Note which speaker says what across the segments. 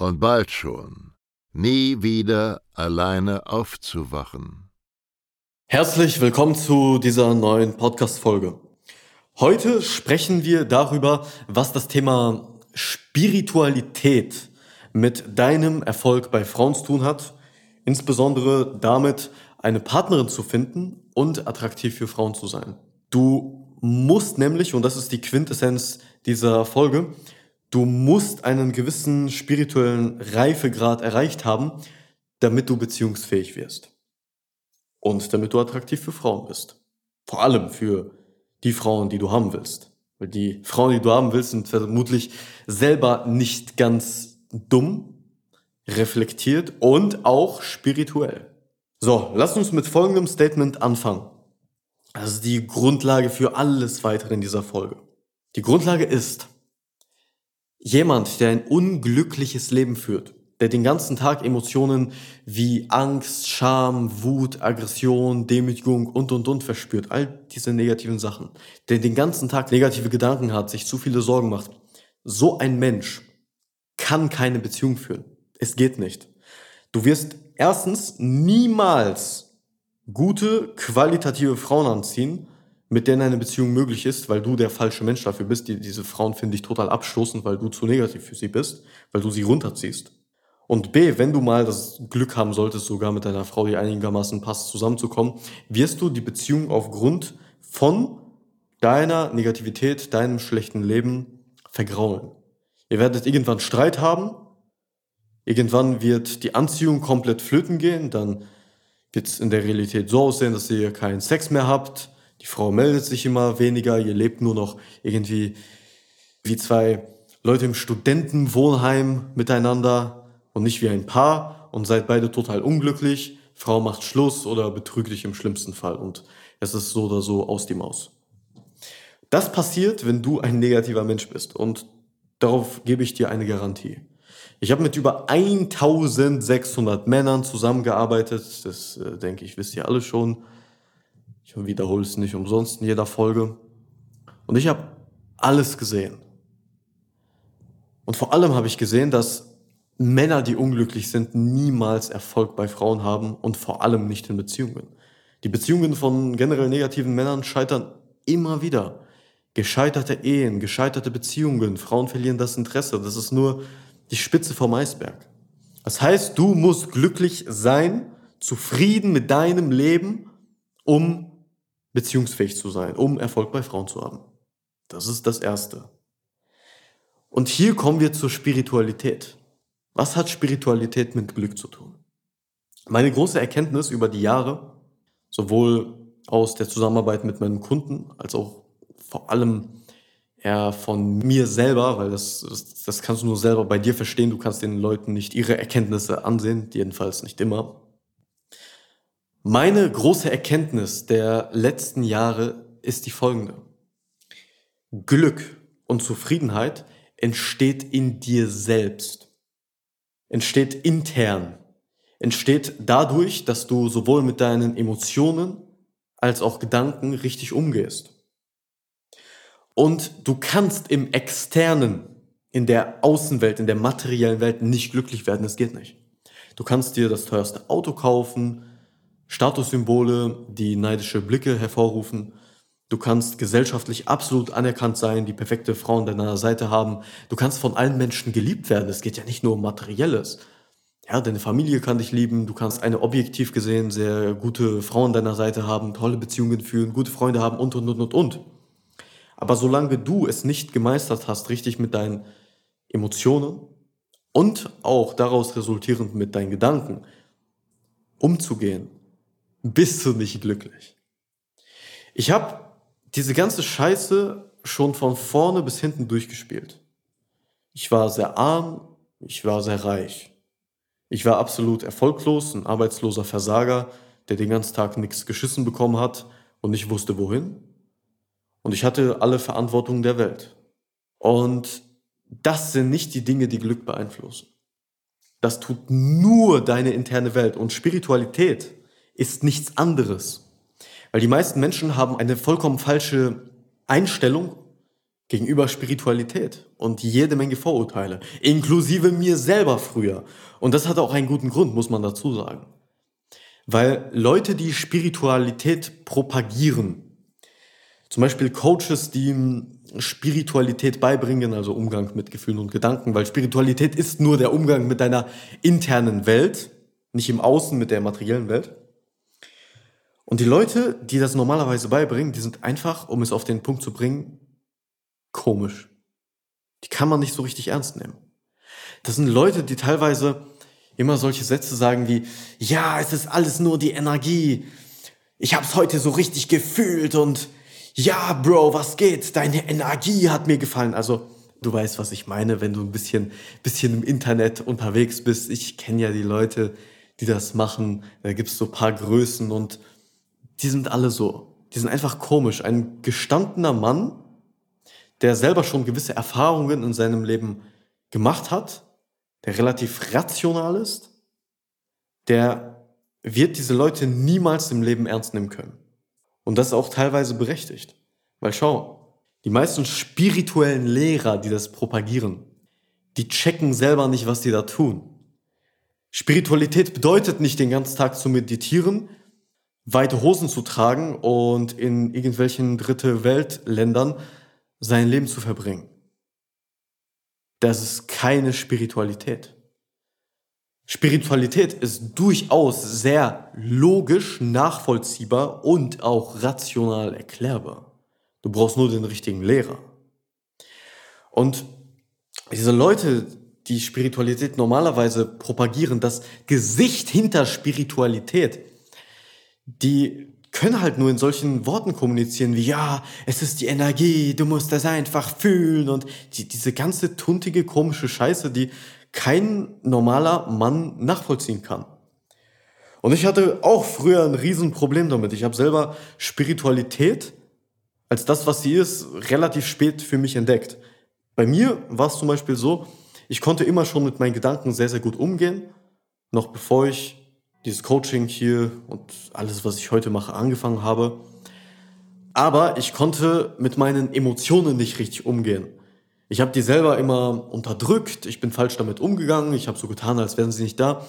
Speaker 1: und bald schon nie wieder alleine aufzuwachen.
Speaker 2: Herzlich willkommen zu dieser neuen Podcast-Folge. Heute sprechen wir darüber, was das Thema Spiritualität mit deinem Erfolg bei Frauen zu tun hat, insbesondere damit, eine Partnerin zu finden und attraktiv für Frauen zu sein. Du musst nämlich, und das ist die Quintessenz dieser Folge, du musst einen gewissen spirituellen Reifegrad erreicht haben, damit du beziehungsfähig wirst. Und damit du attraktiv für Frauen bist. Vor allem für die Frauen, die du haben willst. Weil die Frauen, die du haben willst, sind vermutlich selber nicht ganz dumm, reflektiert und auch spirituell. So, lass uns mit folgendem Statement anfangen. Das ist die Grundlage für alles weitere in dieser Folge. Die Grundlage ist, jemand, der ein unglückliches Leben führt, der den ganzen Tag Emotionen wie Angst, Scham, Wut, Aggression, Demütigung und, und, und verspürt, all diese negativen Sachen, der den ganzen Tag negative Gedanken hat, sich zu viele Sorgen macht, so ein Mensch kann keine Beziehung führen. Es geht nicht. Du wirst erstens niemals gute, qualitative Frauen anziehen, mit denen eine Beziehung möglich ist, weil du der falsche Mensch dafür bist. Die, diese Frauen finde ich total abstoßend, weil du zu negativ für sie bist, weil du sie runterziehst. Und B, wenn du mal das Glück haben solltest, sogar mit einer Frau, die einigermaßen passt, zusammenzukommen, wirst du die Beziehung aufgrund von deiner Negativität, deinem schlechten Leben vergraulen. Ihr werdet irgendwann Streit haben, Irgendwann wird die Anziehung komplett flöten gehen, dann wird es in der Realität so aussehen, dass ihr keinen Sex mehr habt, die Frau meldet sich immer weniger, ihr lebt nur noch irgendwie wie zwei Leute im Studentenwohnheim miteinander und nicht wie ein Paar und seid beide total unglücklich. Frau macht Schluss oder betrügt dich im schlimmsten Fall und es ist so oder so aus die Maus. Das passiert, wenn du ein negativer Mensch bist und darauf gebe ich dir eine Garantie. Ich habe mit über 1600 Männern zusammengearbeitet. Das äh, denke ich, wisst ihr alle schon. Ich wiederhole es nicht umsonst in jeder Folge. Und ich habe alles gesehen. Und vor allem habe ich gesehen, dass Männer, die unglücklich sind, niemals Erfolg bei Frauen haben und vor allem nicht in Beziehungen. Die Beziehungen von generell negativen Männern scheitern immer wieder. Gescheiterte Ehen, gescheiterte Beziehungen, Frauen verlieren das Interesse. Das ist nur die Spitze vom Eisberg. Das heißt, du musst glücklich sein, zufrieden mit deinem Leben, um beziehungsfähig zu sein, um Erfolg bei Frauen zu haben. Das ist das Erste. Und hier kommen wir zur Spiritualität. Was hat Spiritualität mit Glück zu tun? Meine große Erkenntnis über die Jahre, sowohl aus der Zusammenarbeit mit meinen Kunden als auch vor allem eher von mir selber, weil das, das, das kannst du nur selber bei dir verstehen. Du kannst den Leuten nicht ihre Erkenntnisse ansehen, jedenfalls nicht immer. Meine große Erkenntnis der letzten Jahre ist die folgende. Glück und Zufriedenheit entsteht in dir selbst, entsteht intern, entsteht dadurch, dass du sowohl mit deinen Emotionen als auch Gedanken richtig umgehst. Und du kannst im Externen, in der Außenwelt, in der materiellen Welt nicht glücklich werden. Das geht nicht. Du kannst dir das teuerste Auto kaufen, Statussymbole, die neidische Blicke hervorrufen. Du kannst gesellschaftlich absolut anerkannt sein, die perfekte Frau an deiner Seite haben. Du kannst von allen Menschen geliebt werden. Es geht ja nicht nur um Materielles. ja, deine Familie kann dich lieben, du kannst eine objektiv gesehen sehr gute Frau an deiner Seite haben, tolle Beziehungen führen, gute Freunde haben und, und, und, und, und. Aber solange du es nicht gemeistert hast, richtig mit deinen Emotionen und auch daraus resultierend mit deinen Gedanken umzugehen, bist du nicht glücklich. Ich habe diese ganze Scheiße schon von vorne bis hinten durchgespielt. Ich war sehr arm, ich war sehr reich. Ich war absolut erfolglos, ein arbeitsloser Versager, der den ganzen Tag nichts geschissen bekommen hat und nicht wusste wohin. Und ich hatte alle Verantwortung der Welt. Und das sind nicht die Dinge, die Glück beeinflussen. Das tut nur deine interne Welt. Und Spiritualität ist nichts anderes. Weil die meisten Menschen haben eine vollkommen falsche Einstellung gegenüber Spiritualität und jede Menge Vorurteile, inklusive mir selber früher. Und das hat auch einen guten Grund, muss man dazu sagen. Weil Leute, die Spiritualität propagieren, zum Beispiel Coaches, die Spiritualität beibringen, also Umgang mit Gefühlen und Gedanken, weil Spiritualität ist nur der Umgang mit deiner internen Welt, nicht im Außen mit der materiellen Welt. Und die Leute, die das normalerweise beibringen, die sind einfach, um es auf den Punkt zu bringen, komisch. Die kann man nicht so richtig ernst nehmen. Das sind Leute, die teilweise immer solche Sätze sagen wie, ja, es ist alles nur die Energie. Ich habe es heute so richtig gefühlt und ja, Bro, was geht? Deine Energie hat mir gefallen. Also, du weißt, was ich meine, wenn du ein bisschen, bisschen im Internet unterwegs bist. Ich kenne ja die Leute, die das machen. Da gibt's so paar Größen und die sind alle so. Die sind einfach komisch. Ein gestandener Mann, der selber schon gewisse Erfahrungen in seinem Leben gemacht hat, der relativ rational ist, der wird diese Leute niemals im Leben ernst nehmen können. Und das ist auch teilweise berechtigt. Weil schau, die meisten spirituellen Lehrer, die das propagieren, die checken selber nicht, was die da tun. Spiritualität bedeutet nicht den ganzen Tag zu meditieren, weite Hosen zu tragen und in irgendwelchen dritte Weltländern sein Leben zu verbringen. Das ist keine Spiritualität. Spiritualität ist durchaus sehr logisch, nachvollziehbar und auch rational erklärbar. Du brauchst nur den richtigen Lehrer. Und diese Leute, die Spiritualität normalerweise propagieren, das Gesicht hinter Spiritualität, die können halt nur in solchen Worten kommunizieren wie, ja, es ist die Energie, du musst das einfach fühlen und die, diese ganze tuntige, komische Scheiße, die kein normaler Mann nachvollziehen kann. Und ich hatte auch früher ein Riesenproblem damit. Ich habe selber Spiritualität als das, was sie ist, relativ spät für mich entdeckt. Bei mir war es zum Beispiel so, ich konnte immer schon mit meinen Gedanken sehr, sehr gut umgehen, noch bevor ich dieses Coaching hier und alles, was ich heute mache, angefangen habe. Aber ich konnte mit meinen Emotionen nicht richtig umgehen. Ich habe die selber immer unterdrückt, ich bin falsch damit umgegangen, ich habe so getan, als wären sie nicht da.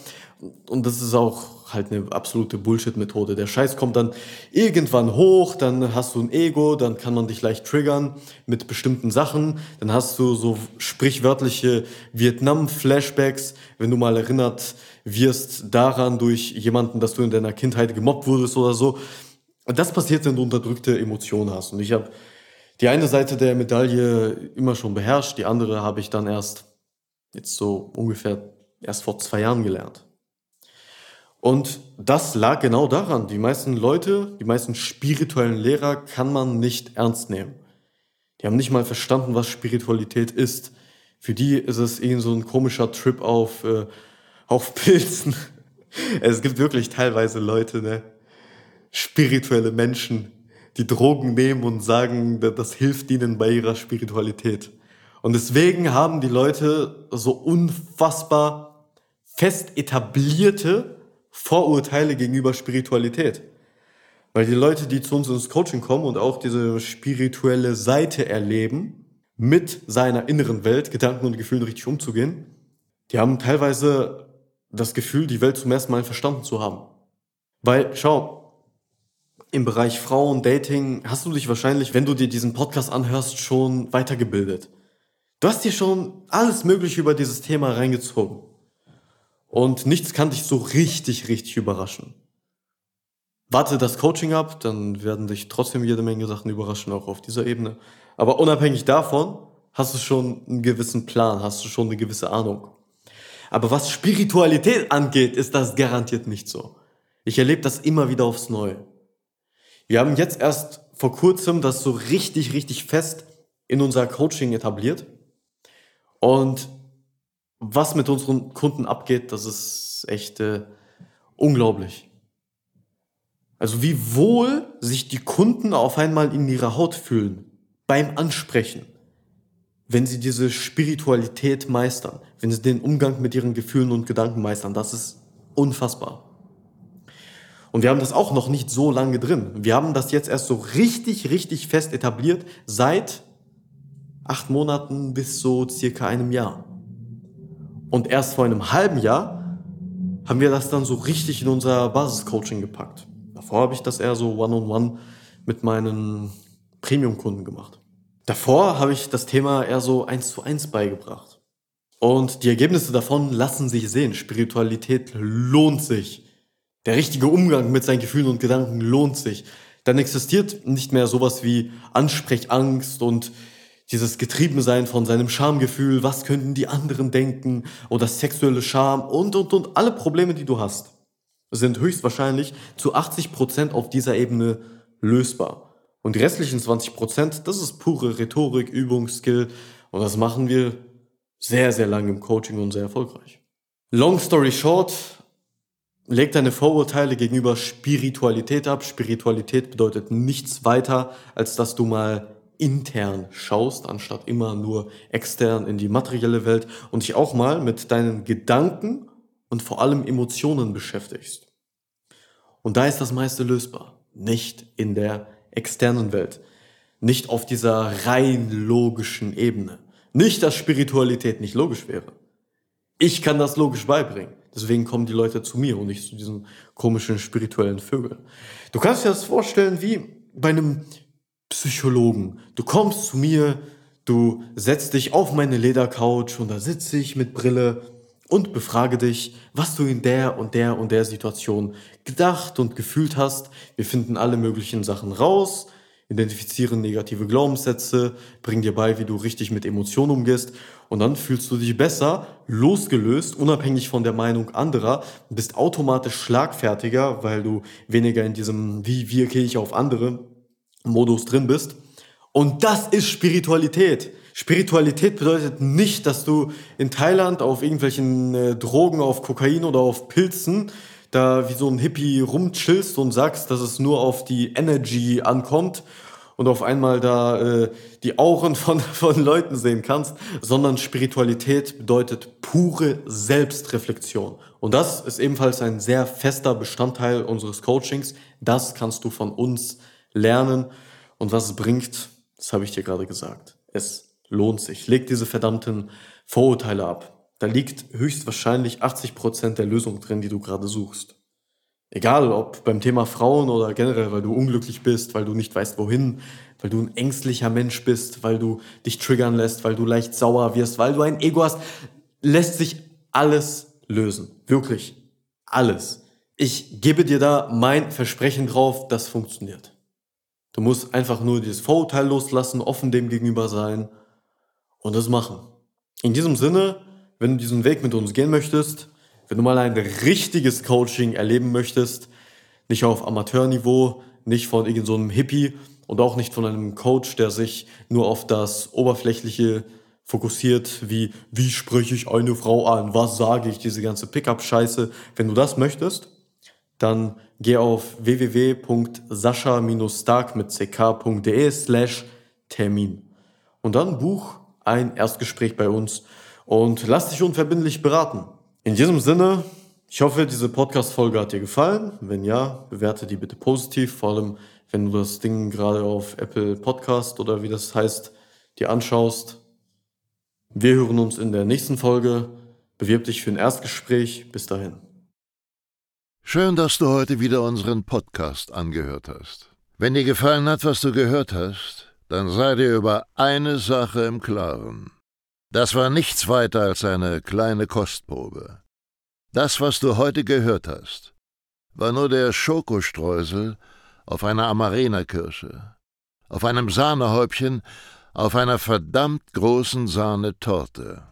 Speaker 2: Und das ist auch halt eine absolute Bullshit-Methode. Der Scheiß kommt dann irgendwann hoch, dann hast du ein Ego, dann kann man dich leicht triggern mit bestimmten Sachen. Dann hast du so sprichwörtliche Vietnam-Flashbacks, wenn du mal erinnert wirst daran durch jemanden, dass du in deiner Kindheit gemobbt wurdest oder so. Das passiert, wenn du unterdrückte Emotionen hast. Und ich habe die eine Seite der Medaille immer schon beherrscht, die andere habe ich dann erst jetzt so ungefähr erst vor zwei Jahren gelernt. Und das lag genau daran. Die meisten Leute, die meisten spirituellen Lehrer kann man nicht ernst nehmen. Die haben nicht mal verstanden, was Spiritualität ist. Für die ist es irgend so ein komischer Trip auf, äh, auf Pilzen. Es gibt wirklich teilweise Leute, ne? spirituelle Menschen, die Drogen nehmen und sagen, das hilft ihnen bei ihrer Spiritualität. Und deswegen haben die Leute so unfassbar fest etablierte Vorurteile gegenüber Spiritualität. Weil die Leute, die zu uns ins Coaching kommen und auch diese spirituelle Seite erleben, mit seiner inneren Welt, Gedanken und Gefühlen richtig umzugehen, die haben teilweise das Gefühl, die Welt zum ersten Mal verstanden zu haben. Weil, schau, im Bereich Frauen, Dating hast du dich wahrscheinlich, wenn du dir diesen Podcast anhörst, schon weitergebildet. Du hast dir schon alles Mögliche über dieses Thema reingezogen. und nichts kann dich so richtig, richtig überraschen. Warte das Coaching ab, dann werden dich trotzdem jede Menge Sachen überraschen, auch auf dieser Ebene. Aber unabhängig davon hast du schon einen gewissen Plan, hast du schon eine gewisse Ahnung. Aber was Spiritualität angeht, ist das garantiert nicht so. Ich erlebe das immer wieder aufs Neue. Wir haben jetzt erst vor kurzem das so richtig, richtig fest in unser Coaching etabliert. Und was mit unseren Kunden abgeht, das ist echt äh, unglaublich. Also wie wohl sich die Kunden auf einmal in ihrer Haut fühlen beim Ansprechen, wenn sie diese Spiritualität meistern, wenn sie den Umgang mit ihren Gefühlen und Gedanken meistern. Das ist unfassbar. Und wir haben das auch noch nicht so lange drin. Wir haben das jetzt erst so richtig, richtig fest etabliert seit acht Monaten bis so circa einem Jahr. Und erst vor einem halben Jahr haben wir das dann so richtig in unser Basiscoaching gepackt. Davor habe ich das eher so one-on-one -on -one mit meinen Premium-Kunden gemacht. Davor habe ich das Thema eher so eins zu eins beigebracht. Und die Ergebnisse davon lassen sich sehen. Spiritualität lohnt sich. Der richtige Umgang mit seinen Gefühlen und Gedanken lohnt sich. Dann existiert nicht mehr sowas wie Ansprechangst und dieses Getriebensein von seinem Schamgefühl, was könnten die anderen denken oder sexuelle Scham und, und, und alle Probleme, die du hast, sind höchstwahrscheinlich zu 80 Prozent auf dieser Ebene lösbar. Und die restlichen 20%, Prozent, das ist pure Rhetorik, Übung, Skill und das machen wir sehr, sehr lange im Coaching und sehr erfolgreich. Long story short, leg deine Vorurteile gegenüber Spiritualität ab. Spiritualität bedeutet nichts weiter, als dass du mal intern schaust, anstatt immer nur extern in die materielle Welt und dich auch mal mit deinen Gedanken und vor allem Emotionen beschäftigst. Und da ist das meiste lösbar, nicht in der externen Welt, nicht auf dieser rein logischen Ebene. Nicht, dass Spiritualität nicht logisch wäre. Ich kann das logisch beibringen. Deswegen kommen die Leute zu mir und nicht zu diesen komischen spirituellen Vögeln. Du kannst dir das vorstellen wie bei einem Psychologen. Du kommst zu mir, du setzt dich auf meine Ledercouch und da sitze ich mit Brille und befrage dich, was du in der und der und der Situation gedacht und gefühlt hast. Wir finden alle möglichen Sachen raus, identifizieren negative Glaubenssätze, bringen dir bei, wie du richtig mit Emotionen umgehst und dann fühlst du dich besser, losgelöst, unabhängig von der Meinung anderer, bist automatisch schlagfertiger, weil du weniger in diesem wie wirke ich auf andere Modus drin bist. Und das ist Spiritualität. Spiritualität bedeutet nicht, dass du in Thailand auf irgendwelchen äh, Drogen, auf Kokain oder auf Pilzen da wie so ein Hippie rumchillst und sagst, dass es nur auf die Energy ankommt und auf einmal da äh, die Auren von, von Leuten sehen kannst, sondern Spiritualität bedeutet pure Selbstreflexion. Und das ist ebenfalls ein sehr fester Bestandteil unseres Coachings. Das kannst du von uns lernen. Und was es bringt, das habe ich dir gerade gesagt. Es lohnt sich. Leg diese verdammten Vorurteile ab. Da liegt höchstwahrscheinlich 80 Prozent der Lösung drin, die du gerade suchst. Egal, ob beim Thema Frauen oder generell, weil du unglücklich bist, weil du nicht weißt, wohin, weil du ein ängstlicher Mensch bist, weil du dich triggern lässt, weil du leicht sauer wirst, weil du ein Ego hast, lässt sich alles lösen. Wirklich. Alles. Ich gebe dir da mein Versprechen drauf, das funktioniert. Du musst einfach nur dieses Vorurteil loslassen, offen dem gegenüber sein und das machen. In diesem Sinne, wenn du diesen Weg mit uns gehen möchtest, wenn du mal ein richtiges Coaching erleben möchtest, nicht auf Amateurniveau, nicht von irgendeinem so Hippie und auch nicht von einem Coach, der sich nur auf das Oberflächliche fokussiert, wie, wie spreche ich eine Frau an, was sage ich, diese ganze Pickup-Scheiße. Wenn du das möchtest, dann geh auf www.sascha-stark mit ck.de slash Termin. Und dann buch ein Erstgespräch bei uns und lass dich unverbindlich beraten. In diesem Sinne, ich hoffe, diese Podcast-Folge hat dir gefallen. Wenn ja, bewerte die bitte positiv, vor allem wenn du das Ding gerade auf Apple Podcast oder wie das heißt, dir anschaust. Wir hören uns in der nächsten Folge. Bewirb dich für ein Erstgespräch. Bis dahin.
Speaker 1: Schön, dass du heute wieder unseren Podcast angehört hast. Wenn dir gefallen hat, was du gehört hast, dann sei dir über eine Sache im Klaren. Das war nichts weiter als eine kleine Kostprobe. Das, was du heute gehört hast, war nur der Schokostreusel auf einer Amarena-Kirsche, auf einem Sahnehäubchen, auf einer verdammt großen Sahnetorte.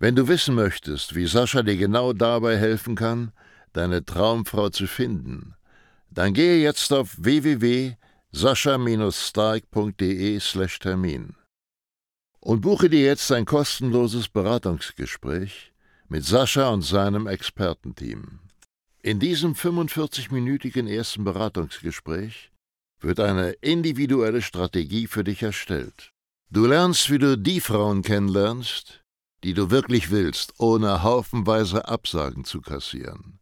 Speaker 1: Wenn du wissen möchtest, wie Sascha dir genau dabei helfen kann, deine Traumfrau zu finden, dann gehe jetzt auf www.sascha-stark.de/termin und buche dir jetzt ein kostenloses Beratungsgespräch mit Sascha und seinem Expertenteam. In diesem 45-minütigen ersten Beratungsgespräch wird eine individuelle Strategie für dich erstellt. Du lernst, wie du die Frauen kennenlernst, die du wirklich willst, ohne haufenweise Absagen zu kassieren.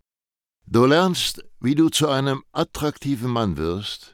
Speaker 1: Du lernst, wie du zu einem attraktiven Mann wirst,